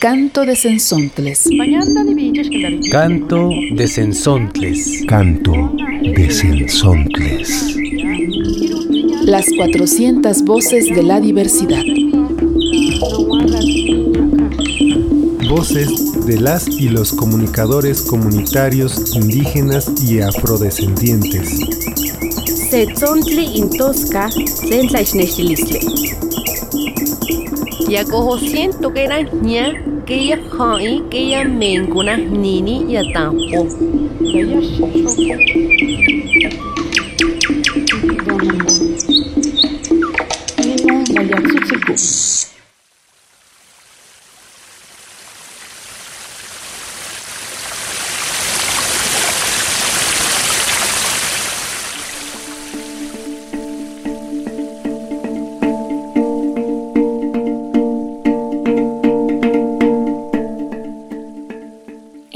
Canto de Sensontles. Canto de Sensontles. Canto de Sensontles. Las 400 voces de la diversidad. Voces de las y los comunicadores comunitarios indígenas y afrodescendientes. Setzontli intosca, sentlaichnechilistle. Yakoho siento que era ña, que ya hai, que ya mencuna nini ya tampo.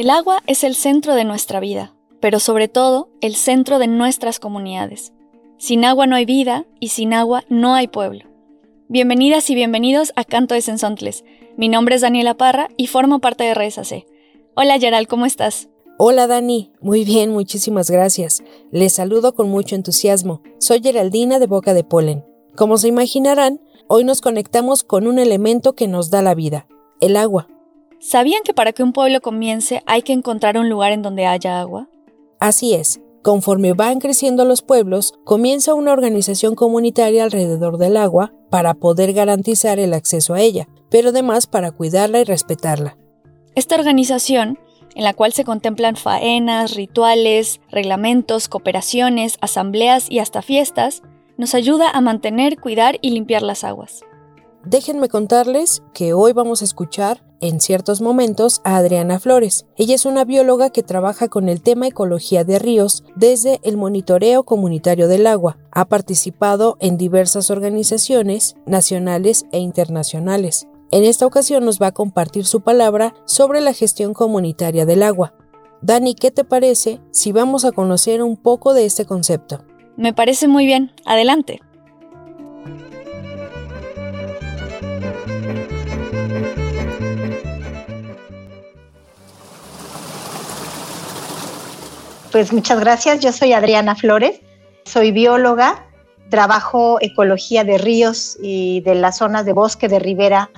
El agua es el centro de nuestra vida, pero sobre todo el centro de nuestras comunidades. Sin agua no hay vida y sin agua no hay pueblo. Bienvenidas y bienvenidos a Canto de Sensontles. Mi nombre es Daniela Parra y formo parte de Redes AC. Hola Gerald, ¿cómo estás? Hola Dani, muy bien, muchísimas gracias. Les saludo con mucho entusiasmo. Soy Geraldina de Boca de Polen. Como se imaginarán, hoy nos conectamos con un elemento que nos da la vida, el agua. ¿Sabían que para que un pueblo comience hay que encontrar un lugar en donde haya agua? Así es, conforme van creciendo los pueblos, comienza una organización comunitaria alrededor del agua para poder garantizar el acceso a ella, pero además para cuidarla y respetarla. Esta organización, en la cual se contemplan faenas, rituales, reglamentos, cooperaciones, asambleas y hasta fiestas, nos ayuda a mantener, cuidar y limpiar las aguas. Déjenme contarles que hoy vamos a escuchar en ciertos momentos a Adriana Flores. Ella es una bióloga que trabaja con el tema ecología de ríos desde el monitoreo comunitario del agua. Ha participado en diversas organizaciones nacionales e internacionales. En esta ocasión nos va a compartir su palabra sobre la gestión comunitaria del agua. Dani, ¿qué te parece si vamos a conocer un poco de este concepto? Me parece muy bien. Adelante. Pues muchas gracias. Yo soy Adriana Flores, soy bióloga, trabajo ecología de ríos y de las zonas de bosque de ribera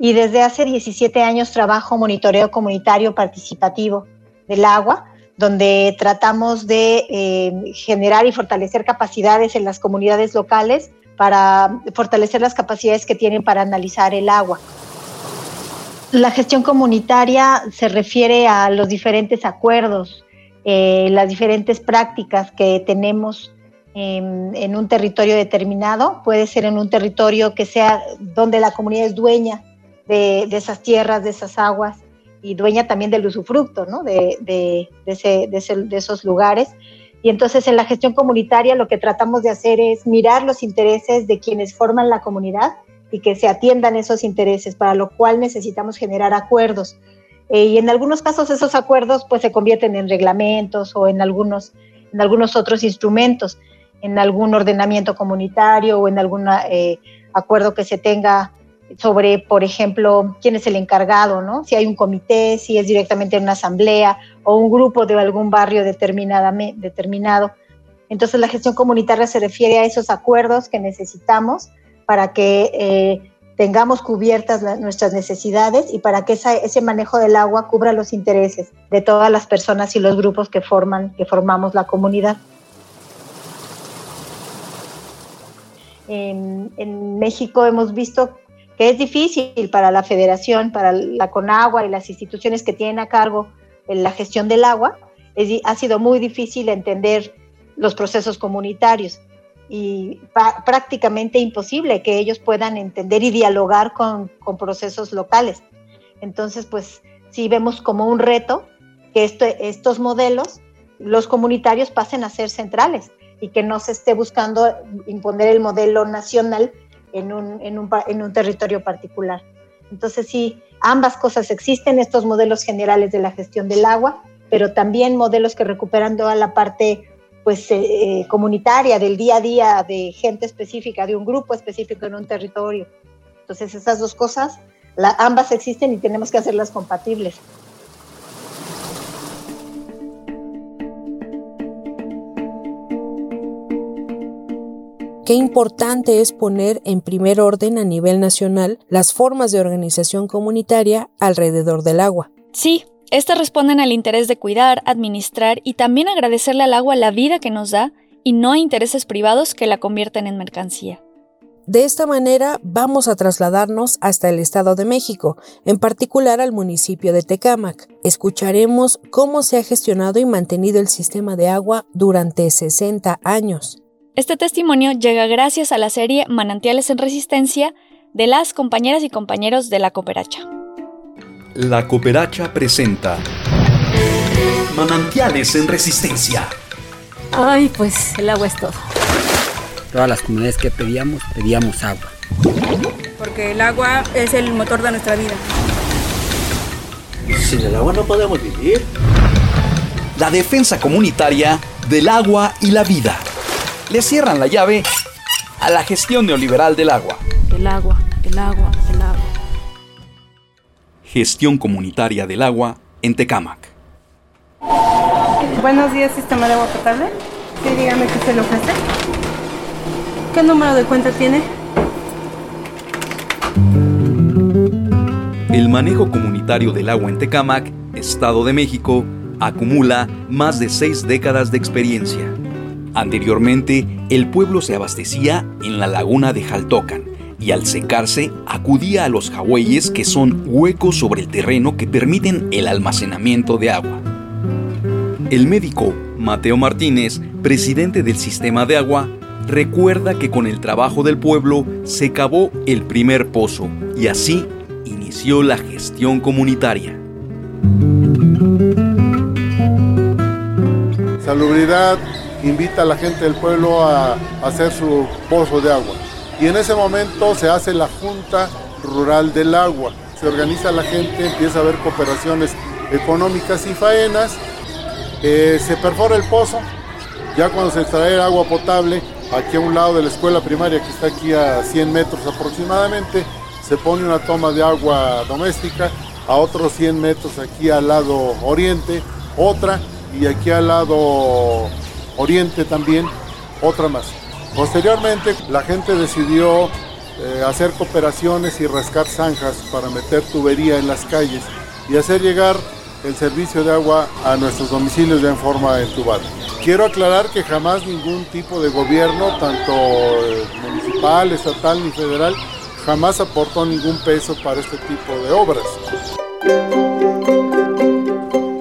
y desde hace 17 años trabajo monitoreo comunitario participativo del agua, donde tratamos de eh, generar y fortalecer capacidades en las comunidades locales para fortalecer las capacidades que tienen para analizar el agua. La gestión comunitaria se refiere a los diferentes acuerdos eh, las diferentes prácticas que tenemos en, un territorio determinado. Puede ser en un territorio que sea donde la comunidad es dueña de, esas tierras, de esas aguas y dueña también del usufructo ¿no? de, esos lugares. Y entonces en la gestión comunitaria lo que tratamos de hacer es mirar los intereses de quienes forman la comunidad y que se atiendan esos intereses, para lo cual necesitamos generar acuerdos eh, y en algunos casos esos acuerdos pues se convierten en reglamentos o en algunos, en algunos otros instrumentos, en algún ordenamiento comunitario o en algún eh, acuerdo que se tenga sobre, por ejemplo, quién es el encargado, ¿no? Si hay un comité, si es directamente una asamblea o un grupo de algún barrio determinado. Entonces la gestión comunitaria se refiere a esos acuerdos que necesitamos para que eh, tengamos cubiertas nuestras necesidades y para que ese manejo del agua cubra los intereses de todas las personas y los grupos que forman que formamos la comunidad. En, en México hemos visto que es difícil para la federación, para la CONAGUA y las instituciones que tienen a cargo la gestión del agua, ha sido muy difícil entender los procesos comunitarios y prácticamente imposible que ellos puedan entender y dialogar con, con, procesos locales. Entonces, pues sí vemos como un reto que estos modelos, los comunitarios, pasen a ser centrales y que no se esté buscando imponer el modelo nacional en un, en un, en un territorio particular. Entonces, sí, ambas cosas existen, estos modelos generales de la gestión del agua, pero también modelos que recuperan toda la parte pues eh, eh, comunitaria del día a día de gente específica, de un grupo específico en un territorio. Entonces esas dos cosas ambas existen y tenemos que hacerlas compatibles. Qué importante es poner en primer orden a nivel nacional las formas de organización comunitaria alrededor del agua. Sí, estas responden al interés de cuidar, administrar y también agradecerle al agua la vida que nos da y no a intereses privados que la convierten en mercancía. De esta manera vamos a trasladarnos hasta el Estado de México, en particular al municipio de Tecámac. Escucharemos cómo se ha gestionado y mantenido el sistema de agua durante 60 años. Este testimonio llega gracias a la serie Manantiales en Resistencia de las compañeras y compañeros de la Cooperacha. La Cooperacha presenta Manantiales en Resistencia. Ay, pues el agua es todo. Todas las comunidades que pedíamos, pedíamos agua. Porque el agua es el motor de nuestra vida. Sin el agua no podemos vivir. La defensa comunitaria del agua y la vida le cierran la llave a la gestión neoliberal del agua. El agua, el agua, el agua. Gestión comunitaria del agua en Tecámac. Buenos días, sistema de agua potable. Sí, dígame qué se le ofrece. ¿Qué número de cuenta tiene? El manejo comunitario del agua en Tecámac, Estado de México, acumula más de seis décadas de experiencia Anteriormente, el pueblo se abastecía en la laguna de Jaltocan y al secarse acudía a los jagüeyes que son huecos sobre el terreno que permiten el almacenamiento de agua. El médico Mateo Martínez, presidente del sistema de agua, recuerda que con el trabajo del pueblo se cavó el primer pozo y así inició la gestión comunitaria. Salubridad invita a la gente del pueblo a, hacer su pozo de agua. Y en ese momento se hace la Junta Rural del Agua. Se organiza la gente, empieza a haber cooperaciones económicas y faenas. Eh, se perfora el pozo. Ya cuando se extrae agua potable, aquí a un lado de la escuela primaria que está aquí a 100 metros aproximadamente, se pone una toma de agua doméstica, a otros 100 metros aquí al lado oriente, otra, y aquí al lado Oriente también, otra más. Posteriormente la gente decidió eh, hacer cooperaciones y rascar zanjas para meter tubería en las calles y hacer llegar el servicio de agua a nuestros domicilios ya en forma entubada. Quiero aclarar que jamás ningún tipo de gobierno, tanto eh, municipal, estatal ni federal, jamás aportó ningún peso para este tipo de obras.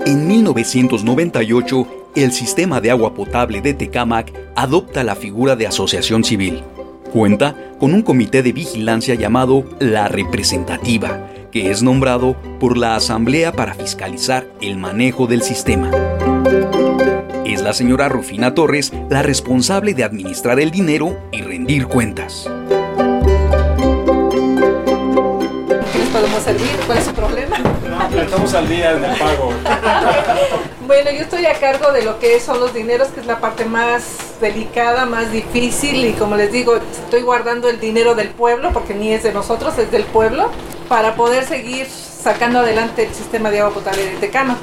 En 1998, el sistema de agua potable de Tecámac adopta la figura de asociación civil. Cuenta con un comité de vigilancia llamado la representativa, que es nombrado por la Asamblea para fiscalizar el manejo del sistema. Es la señora Rufina Torres la responsable de administrar el dinero y rendir cuentas. ¿Qué les podemos servir? ¿Cuál es su problema? No, estamos al día del pago. Bueno, yo estoy a cargo de lo que son los dineros, que es la parte más delicada, más difícil y como les digo, estoy guardando el dinero del pueblo, porque ni es de nosotros, es del pueblo, para poder seguir sacando adelante el sistema de agua potable de Tecama.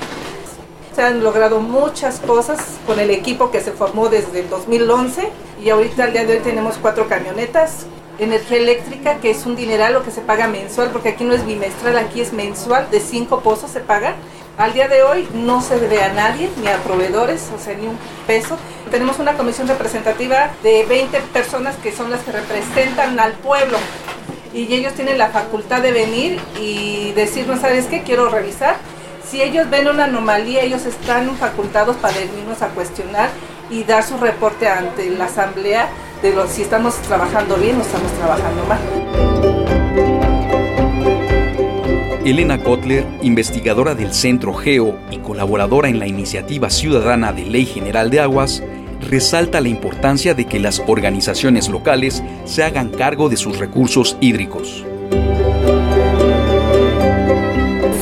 Se han logrado muchas cosas con el equipo que se formó desde el 2011 y ahorita al día de hoy tenemos cuatro camionetas, energía eléctrica, que es un dineral lo que se paga mensual, porque aquí no es bimestral, aquí es mensual, de cinco pozos se paga al día de hoy no se debe a nadie, ni a proveedores, o sea, ni un peso. Tenemos una comisión representativa de 20 personas que son las que representan al pueblo y ellos tienen la facultad de venir y decirnos, ¿sabes qué? Quiero revisar. Si ellos ven una anomalía, ellos están facultados para venirnos a cuestionar y dar su reporte ante la asamblea de los, si estamos trabajando bien o estamos trabajando mal. Elena Kotler, investigadora del Centro GEO y colaboradora en la Iniciativa Ciudadana de Ley General de Aguas, resalta la importancia de que las organizaciones locales se hagan cargo de sus recursos hídricos.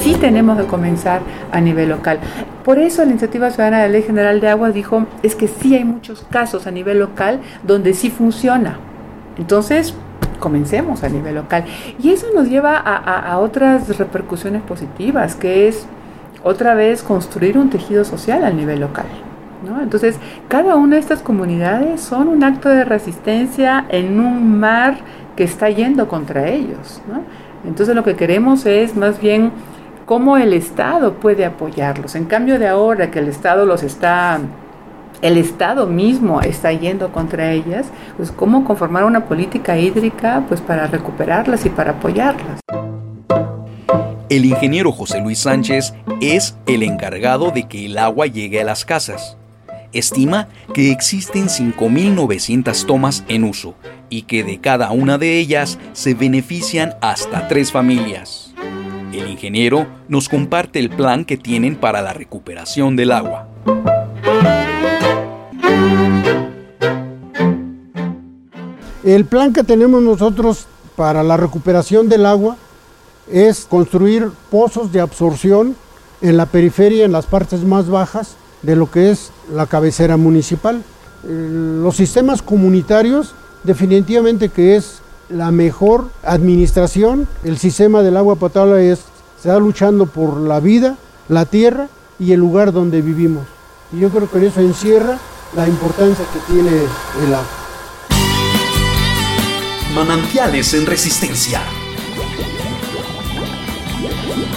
Sí tenemos que comenzar a nivel local. Por eso la Iniciativa Ciudadana de Ley General de Aguas dijo, es que sí hay muchos casos a nivel local donde sí funciona. Entonces, comencemos a nivel local. Y eso nos lleva a, otras repercusiones positivas, que es otra vez construir un tejido social a nivel local. Entonces, cada una de estas comunidades son un acto de resistencia en un mar que está yendo contra ellos. Entonces, lo que queremos es más bien cómo el Estado puede apoyarlos. En cambio de ahora que el Estado los está el Estado mismo está yendo contra ellas, pues cómo conformar una política hídrica pues para recuperarlas y para apoyarlas. El ingeniero José Luis Sánchez es el encargado de que el agua llegue a las casas. Estima que existen 5.900 tomas en uso y que de cada una de ellas se benefician hasta tres familias. El ingeniero nos comparte el plan que tienen para la recuperación del agua. El plan que tenemos nosotros para la recuperación del agua es construir pozos de absorción en la periferia, en las partes más bajas de lo que es la cabecera municipal. Los sistemas comunitarios definitivamente que es la mejor administración. El sistema del agua potable es, se está luchando por la vida, la tierra y el lugar donde vivimos. Y yo creo que eso encierra la importancia que tiene el agua. Manantiales en resistencia.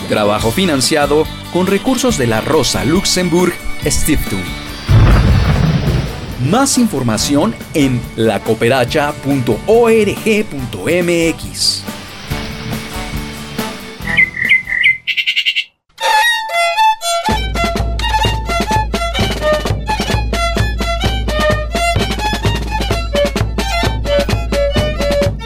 Trabajo financiado con recursos de la Rosa Luxemburg Stiftung. Más información en lacooperacha.org.mx.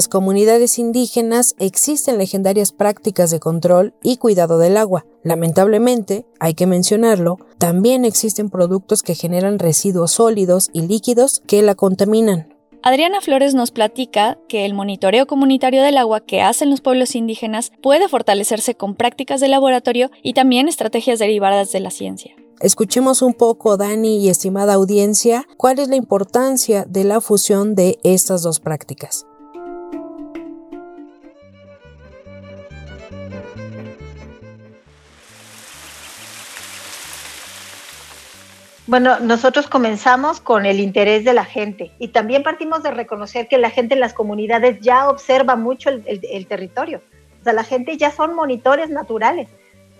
Las comunidades indígenas existen legendarias prácticas de control y cuidado del agua. Lamentablemente, hay que mencionarlo, también existen productos que generan residuos sólidos y líquidos que la contaminan. Adriana Flores nos platica que el monitoreo comunitario del agua que hacen los pueblos indígenas puede fortalecerse con prácticas de laboratorio y también estrategias derivadas de la ciencia. Escuchemos un poco, Dani y estimada audiencia, cuál es la importancia de la fusión de estas dos prácticas. Bueno, nosotros comenzamos con el interés de la gente y también partimos de reconocer que la gente en las comunidades ya observa mucho el, territorio. O sea, la gente ya son monitores naturales.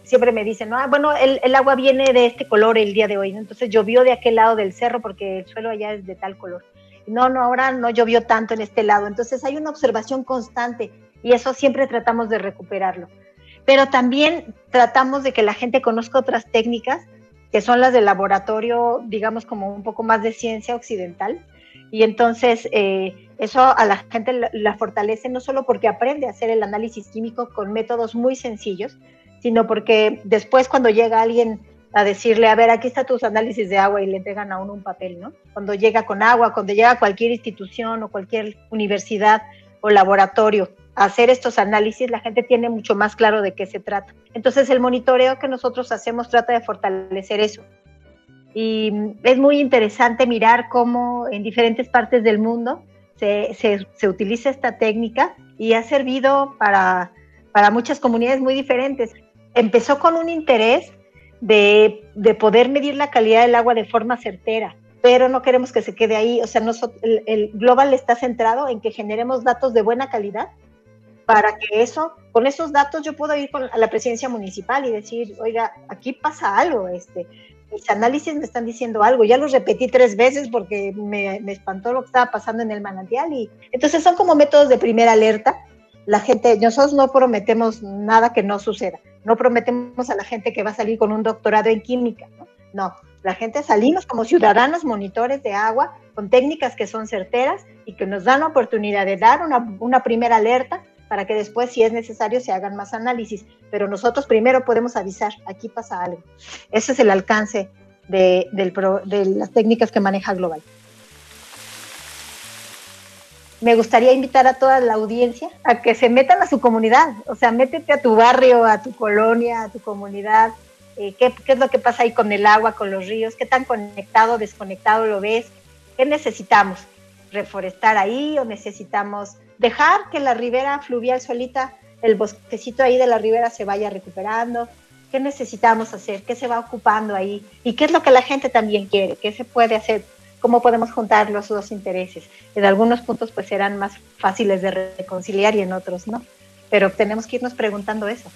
Siempre me dicen, ah, bueno, el, agua viene de este color el día de hoy, entonces llovió de aquel lado del cerro porque el suelo allá es de tal color. No, no, ahora no llovió tanto en este lado. Entonces hay una observación constante y eso siempre tratamos de recuperarlo. Pero también tratamos de que la gente conozca otras técnicas que son las del laboratorio, digamos, como un poco más de ciencia occidental. Y entonces eh, eso a la gente la, fortalece no solo porque aprende a hacer el análisis químico con métodos muy sencillos, sino porque después cuando llega alguien a decirle, a ver, aquí está tus análisis de agua y le entregan a uno un papel, ¿no? Cuando llega con agua, cuando llega a cualquier institución o cualquier universidad o laboratorio hacer estos análisis, la gente tiene mucho más claro de qué se trata. Entonces el monitoreo que nosotros hacemos trata de fortalecer eso. Y es muy interesante mirar cómo en diferentes partes del mundo se, se, utiliza esta técnica y ha servido para, para muchas comunidades muy diferentes. Empezó con un interés de, de, poder medir la calidad del agua de forma certera, pero no queremos que se quede ahí. O sea, el, el, Global está centrado en que generemos datos de buena calidad para que eso, con esos datos yo puedo ir a la presidencia municipal y decir, oiga, aquí pasa algo, este, mis análisis me están diciendo algo, ya los repetí tres veces porque me, me espantó lo que estaba pasando en el manantial y entonces son como métodos de primera alerta. La gente, nosotros no prometemos nada que no suceda, no prometemos a la gente que va a salir con un doctorado en química, no, no la gente salimos como ciudadanos monitores de agua con técnicas que son certeras y que nos dan la oportunidad de dar una, una primera alerta para que después, si es necesario, se hagan más análisis. Pero nosotros primero podemos avisar, aquí pasa algo. Ese es el alcance de, las técnicas que maneja Global. Me gustaría invitar a toda la audiencia a que se metan a su comunidad, o sea, métete a tu barrio, a tu colonia, a tu comunidad, eh, ¿qué, qué es lo que pasa ahí con el agua, con los ríos, qué tan conectado, desconectado lo ves, qué necesitamos, reforestar ahí o necesitamos dejar que la ribera fluvial solita, el bosquecito ahí de la ribera se vaya recuperando. ¿Qué necesitamos hacer? ¿Qué se va ocupando ahí? ¿Y qué es lo que la gente también quiere? ¿Qué se puede hacer? ¿Cómo podemos juntar los dos intereses? En algunos puntos pues serán más fáciles de reconciliar y en otros no. Pero tenemos que irnos preguntando eso.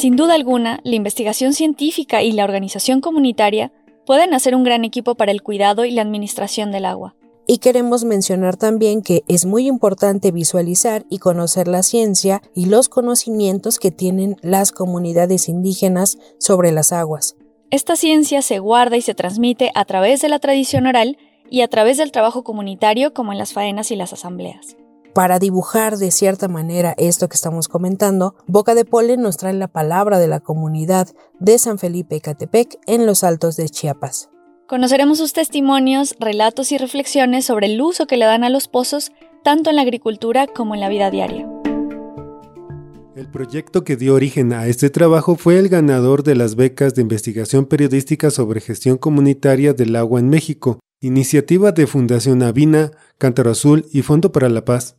Sin duda alguna, la investigación científica y la organización comunitaria pueden hacer un gran equipo para el cuidado y la administración del agua. Y queremos mencionar también que es muy importante visualizar y conocer la ciencia y los conocimientos que tienen las comunidades indígenas sobre las aguas. Esta ciencia se guarda y se transmite a través de la tradición oral y a través del trabajo comunitario como en las faenas y las asambleas. Para dibujar de cierta manera esto que estamos comentando, Boca de Polen nos trae la palabra de la comunidad de San Felipe Catepec en los Altos de Chiapas. Conoceremos sus testimonios, relatos y reflexiones sobre el uso que le dan a los pozos tanto en la agricultura como en la vida diaria. El proyecto que dio origen a este trabajo fue el ganador de las becas de investigación periodística sobre gestión comunitaria del agua en México, iniciativa de Fundación Avina, Cántaro Azul y Fondo para la Paz.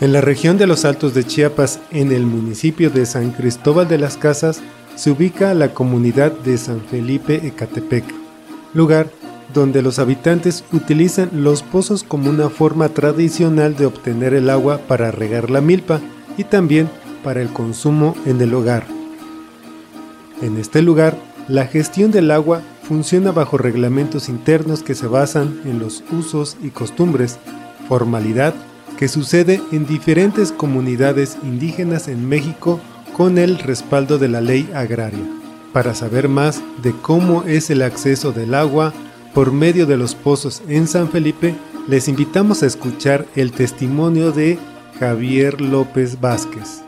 En la región de los Altos de Chiapas, en el municipio de San Cristóbal de las Casas, se ubica la comunidad de San Felipe Ecatepec, lugar donde los habitantes utilizan los pozos como una forma tradicional de obtener el agua para regar la milpa y también para el consumo en el hogar. En este lugar, la gestión del agua funciona bajo reglamentos internos que se basan en los usos y costumbres, formalidad que sucede en diferentes comunidades indígenas en México con el respaldo de la ley agraria. Para saber más de cómo es el acceso del agua por medio de los pozos en San Felipe, les invitamos a escuchar el testimonio de Javier López Vázquez.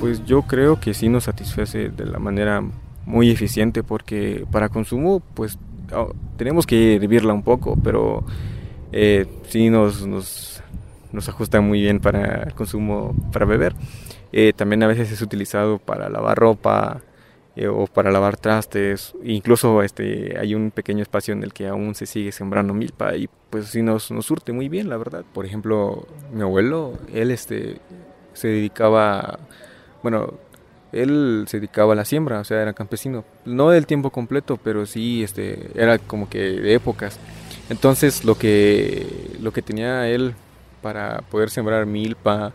Pues yo creo que sí nos satisface de la manera muy eficiente porque para consumo pues oh, tenemos que hervirla un poco, pero eh, sí nos, nos, nos, ajusta muy bien para el consumo para beber. Eh, también a veces es utilizado para lavar ropa eh, o para lavar trastes. Incluso este, hay un pequeño espacio en el que aún se sigue sembrando milpa y pues sí nos, nos surte muy bien, la verdad. Por ejemplo, mi abuelo, él este, se dedicaba, bueno, él se dedicaba a la siembra, o sea, era campesino. No del tiempo completo, pero sí este, era como que de épocas. Entonces lo que, lo que tenía él para poder sembrar milpa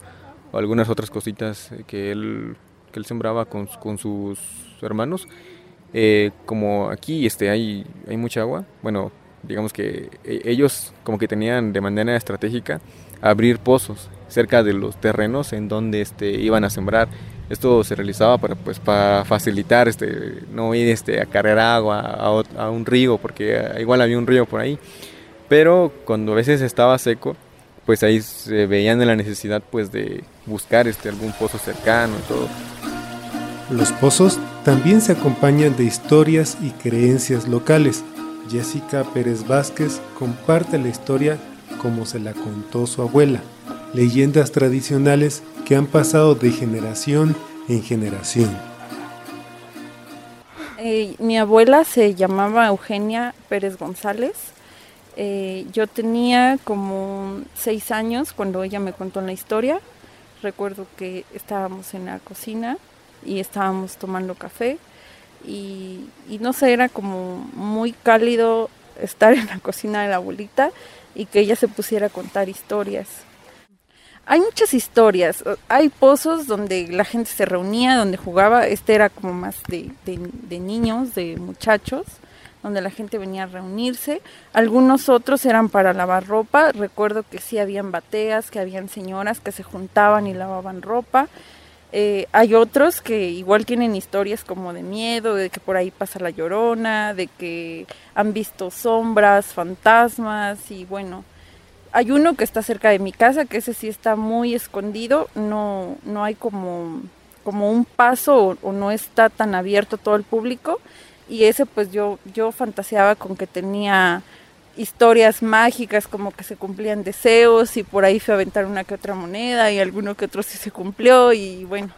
o algunas otras cositas que él, que él sembraba con, con sus hermanos, eh, como aquí este, hay, hay mucha agua, bueno, digamos que e, ellos como que tenían de manera estratégica abrir pozos cerca de los terrenos en donde este, iban a sembrar esto se realizaba para, pues, para facilitar este, no ir este, a cargar agua a, un río, porque igual había un río por ahí. Pero cuando a veces estaba seco, pues ahí se veían la necesidad pues, de buscar este, algún pozo cercano y todo. Los pozos también se acompañan de historias y creencias locales. Jessica Pérez Vázquez comparte la historia como se la contó su abuela, leyendas tradicionales que han pasado de generación en generación. Eh, mi abuela se llamaba Eugenia Pérez González. Eh, yo tenía como seis años cuando ella me contó la historia. Recuerdo que estábamos en la cocina y estábamos tomando café y, y, no sé, era como muy cálido estar en la cocina de la abuelita y que ella se pusiera a contar historias hay muchas historias. Hay pozos donde la gente se reunía, donde jugaba. Este era como más de, de, niños, de muchachos. donde la gente venía a reunirse. Algunos otros eran para lavar ropa. Recuerdo que sí habían bateas, que habían señoras que se juntaban y lavaban ropa. Eh, hay otros que igual tienen historias como de miedo, de que por ahí pasa la llorona, de que han visto sombras, fantasmas y bueno, hay uno que está cerca de mi casa, que ese sí está muy escondido, no, no hay como, como un paso o, no está tan abierto todo el público. Y ese pues yo, yo fantaseaba con que tenía historias mágicas como que se cumplían deseos y por ahí fue a aventar una que otra moneda y alguno que otro sí se cumplió y bueno,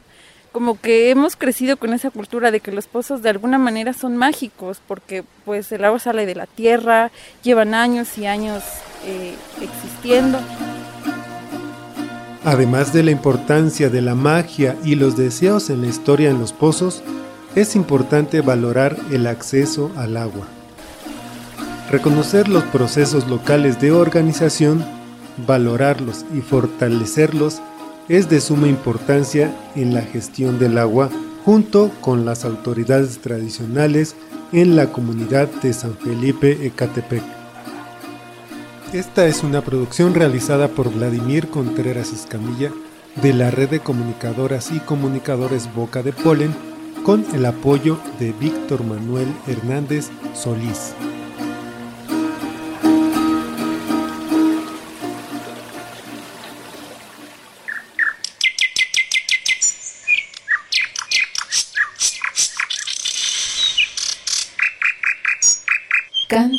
como que hemos crecido con esa cultura de que los pozos de alguna manera son mágicos porque pues el agua sale de la tierra, llevan años y años eh, existiendo. Además de la importancia de la magia y los deseos en la historia en los pozos, es importante valorar el acceso al agua. Reconocer los procesos locales de organización, valorarlos y fortalecerlos es de suma importancia en la gestión del agua junto con las autoridades tradicionales en la comunidad de San Felipe Ecatepec. Esta es una producción realizada por Vladimir Contreras Escamilla de la red de comunicadoras y comunicadores Boca de Polen con el apoyo de Víctor Manuel Hernández Solís.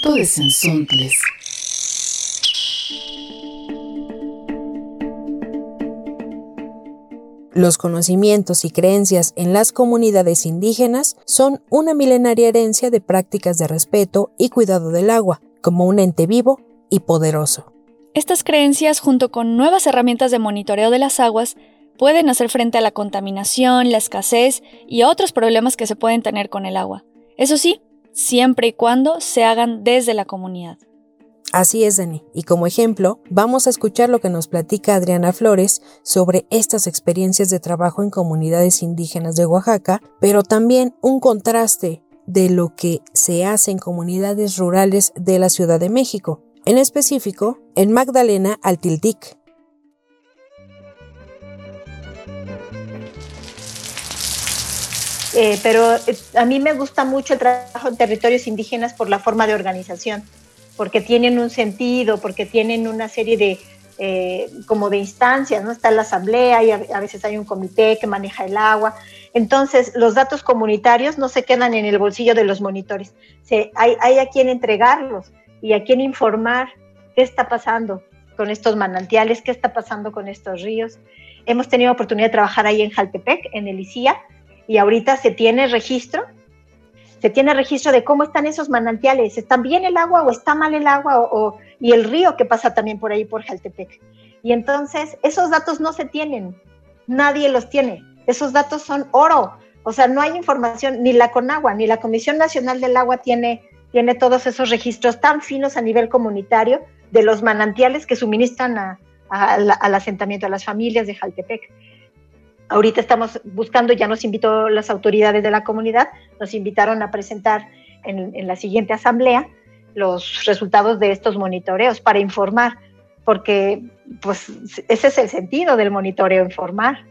Canto de Sensontles. Los conocimientos y creencias en las comunidades indígenas son una milenaria herencia de prácticas de respeto y cuidado del agua, como un ente vivo y poderoso. Estas creencias, junto con nuevas herramientas de monitoreo de las aguas, pueden hacer frente a la contaminación, la escasez y a otros problemas que se pueden tener con el agua. Eso sí, siempre y cuando se hagan desde la comunidad. Así es, Dani. Y como ejemplo, vamos a escuchar lo que nos platica Adriana Flores sobre estas experiencias de trabajo en comunidades indígenas de Oaxaca, pero también un contraste de lo que se hace en comunidades rurales de la Ciudad de México, en específico en Magdalena Altiltic. Eh, pero eh, a mí me gusta mucho el trabajo en territorios indígenas por la forma de organización porque tienen un sentido, porque tienen una serie de, eh, como de instancias, ¿no? Está la asamblea y a, veces hay un comité que maneja el agua. Entonces, los datos comunitarios no se quedan en el bolsillo de los monitores. Se, hay, hay a quien entregarlos y a quien informar qué está pasando con estos manantiales, qué está pasando con estos ríos. Hemos tenido oportunidad de trabajar ahí en Jaltepec, en el ICIA, y ahorita se tiene registro se tiene registro de cómo están esos manantiales, ¿está bien el agua o está mal el agua? O, y el río que pasa también por ahí, por Jaltepec. Y entonces esos datos no se tienen, nadie los tiene, esos datos son oro, o sea, no hay información, ni la CONAGUA, ni la Comisión Nacional del Agua tiene, tiene todos esos registros tan finos a nivel comunitario de los manantiales que suministran al asentamiento, a las familias de Jaltepec. Ahorita estamos buscando, ya nos invitó las autoridades de la comunidad, nos invitaron a presentar en, la siguiente asamblea los resultados de estos monitoreos para informar, porque pues ese es el sentido del monitoreo, informar.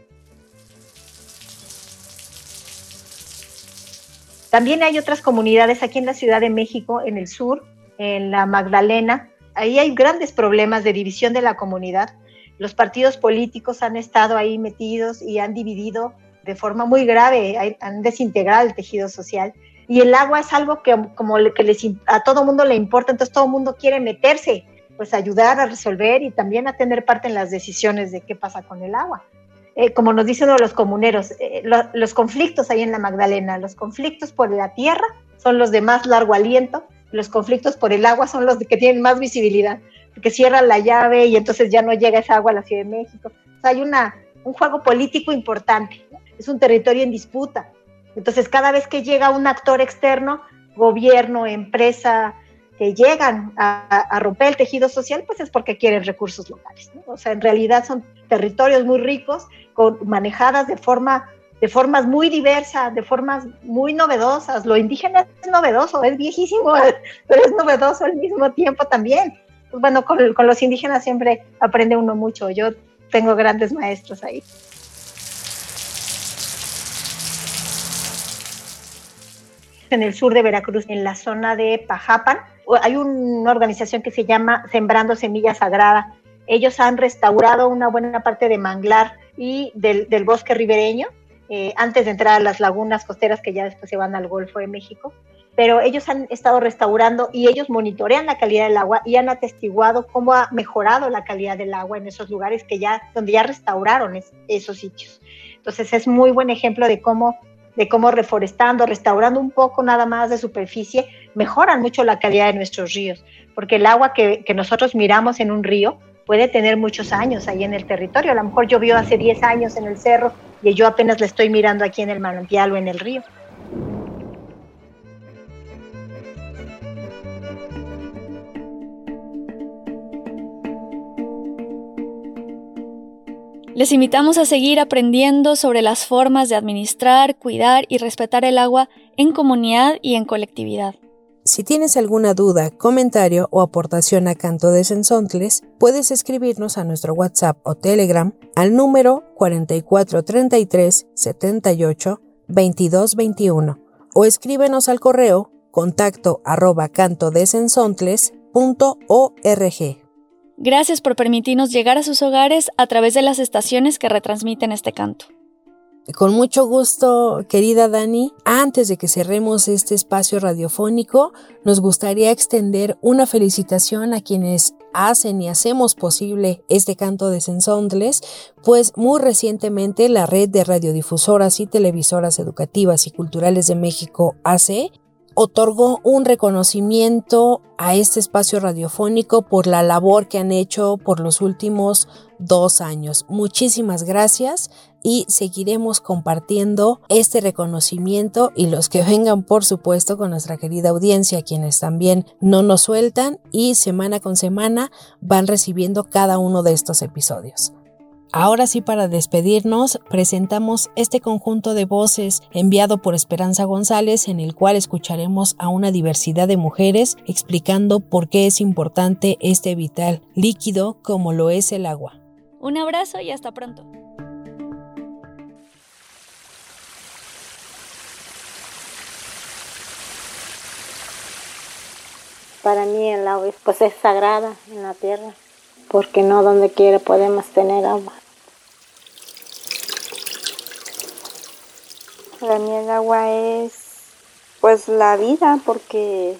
También hay otras comunidades aquí en la Ciudad de México, en el sur, en la Magdalena. Ahí hay grandes problemas de división de la comunidad los partidos políticos han estado ahí metidos y han dividido de forma muy grave, han desintegrado el tejido social. Y el agua es algo que como que a todo mundo le importa, entonces todo mundo quiere meterse, pues ayudar a resolver y también a tener parte en las decisiones de qué pasa con el agua. Eh, como nos dicen los comuneros, eh, los conflictos ahí en la Magdalena, los conflictos por la tierra son los de más largo aliento, los conflictos por el agua son los que tienen más visibilidad que cierra la llave y entonces ya no llega esa agua a la Ciudad de México. Hay una, un juego político importante, es un territorio en disputa. Entonces, cada vez que llega un actor externo, gobierno, empresa, que llegan a, romper el tejido social, pues es porque quieren recursos locales. O sea, en realidad son territorios muy ricos, con, manejadas de forma de formas muy diversas, de formas muy novedosas. Lo indígena es novedoso, es viejísimo, pero es novedoso al mismo tiempo también. Bueno, con, los indígenas siempre aprende uno mucho. Yo tengo grandes maestros ahí. En el sur de Veracruz, en la zona de Pajapan, hay una organización que se llama Sembrando Semilla Sagrada. Ellos han restaurado una buena parte de manglar y del, del bosque ribereño eh, antes de entrar a las lagunas costeras que ya después se van al Golfo de México. Pero ellos han estado restaurando y ellos monitorean la calidad del agua y han atestiguado cómo ha mejorado la calidad del agua en esos lugares que ya, donde ya restauraron esos sitios. Entonces es muy buen ejemplo de cómo, de cómo reforestando, restaurando un poco nada más de superficie, mejoran mucho la calidad de nuestros ríos, porque el agua que, nosotros miramos en un río puede tener muchos años ahí en el territorio. A lo mejor llovió hace 10 años en el cerro y yo apenas le estoy mirando aquí en el manantial o en el río. Les invitamos a seguir aprendiendo sobre las formas de administrar, cuidar y respetar el agua en comunidad y en colectividad. Si tienes alguna duda, comentario o aportación a Canto de Sensontles, puedes escribirnos a nuestro WhatsApp o Telegram al número 4433 78 2221 o escríbenos al correo contacto arroba cantodesensontles.org. Gracias por permitirnos llegar a sus hogares a través de las estaciones que retransmiten este canto. Con mucho gusto, querida Dani, antes de que cerremos este espacio radiofónico, nos gustaría extender una felicitación a quienes hacen y hacemos posible este canto de Sensondles, pues muy recientemente la red de radiodifusoras y televisoras educativas y culturales de México, AC, otorgó un reconocimiento a este espacio radiofónico por la labor que han hecho por los últimos dos años. Muchísimas gracias y seguiremos compartiendo este reconocimiento y los que vengan por supuesto con nuestra querida audiencia quienes también no nos sueltan y semana con semana van recibiendo cada uno de estos episodios. Ahora sí, para despedirnos, presentamos este conjunto de voces enviado por Esperanza González en el cual escucharemos a una diversidad de mujeres explicando por qué es importante este vital líquido como lo es el agua. Un abrazo y hasta pronto. Para mí el agua pues es sagrada en la tierra, porque no donde quiera podemos tener agua. Para mí el agua es pues la vida porque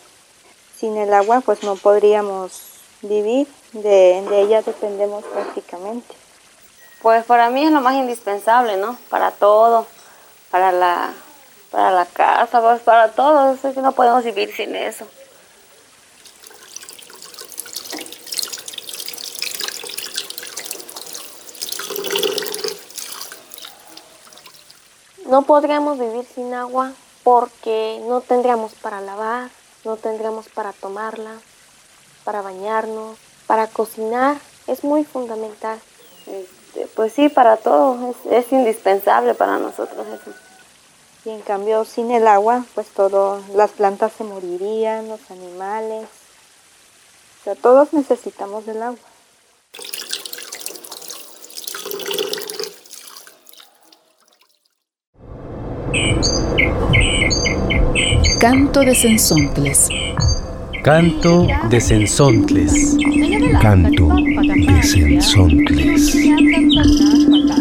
sin el agua pues no podríamos vivir, de, ella dependemos prácticamente. Pues para mí es lo más indispensable, ¿no? Para todo, para la, para la casa, pues para todo, que no podemos vivir sin eso. No podríamos vivir sin agua porque no tendríamos para lavar, no tendríamos para tomarla, para bañarnos, para cocinar. Es muy fundamental. Este, pues sí, para todo. Es, indispensable para nosotros eso. Y en cambio, sin el agua, pues todo, las plantas se morirían, los animales. O sea, todos necesitamos del agua. Canto de Sensontles. Canto de Sensontles. Canto de Sensontles.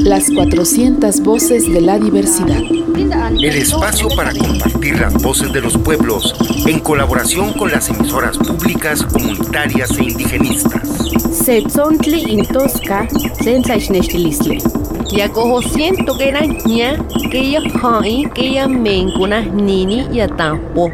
Las 400 voces de la diversidad. El espacio para compartir las voces de los pueblos en colaboración con las emisoras públicas, comunitarias e indigenistas. Setzontli intosca, sensaichnechtilistle. Ya cojo siento que era ña, que ya hai, que ya mencuna nini tampo.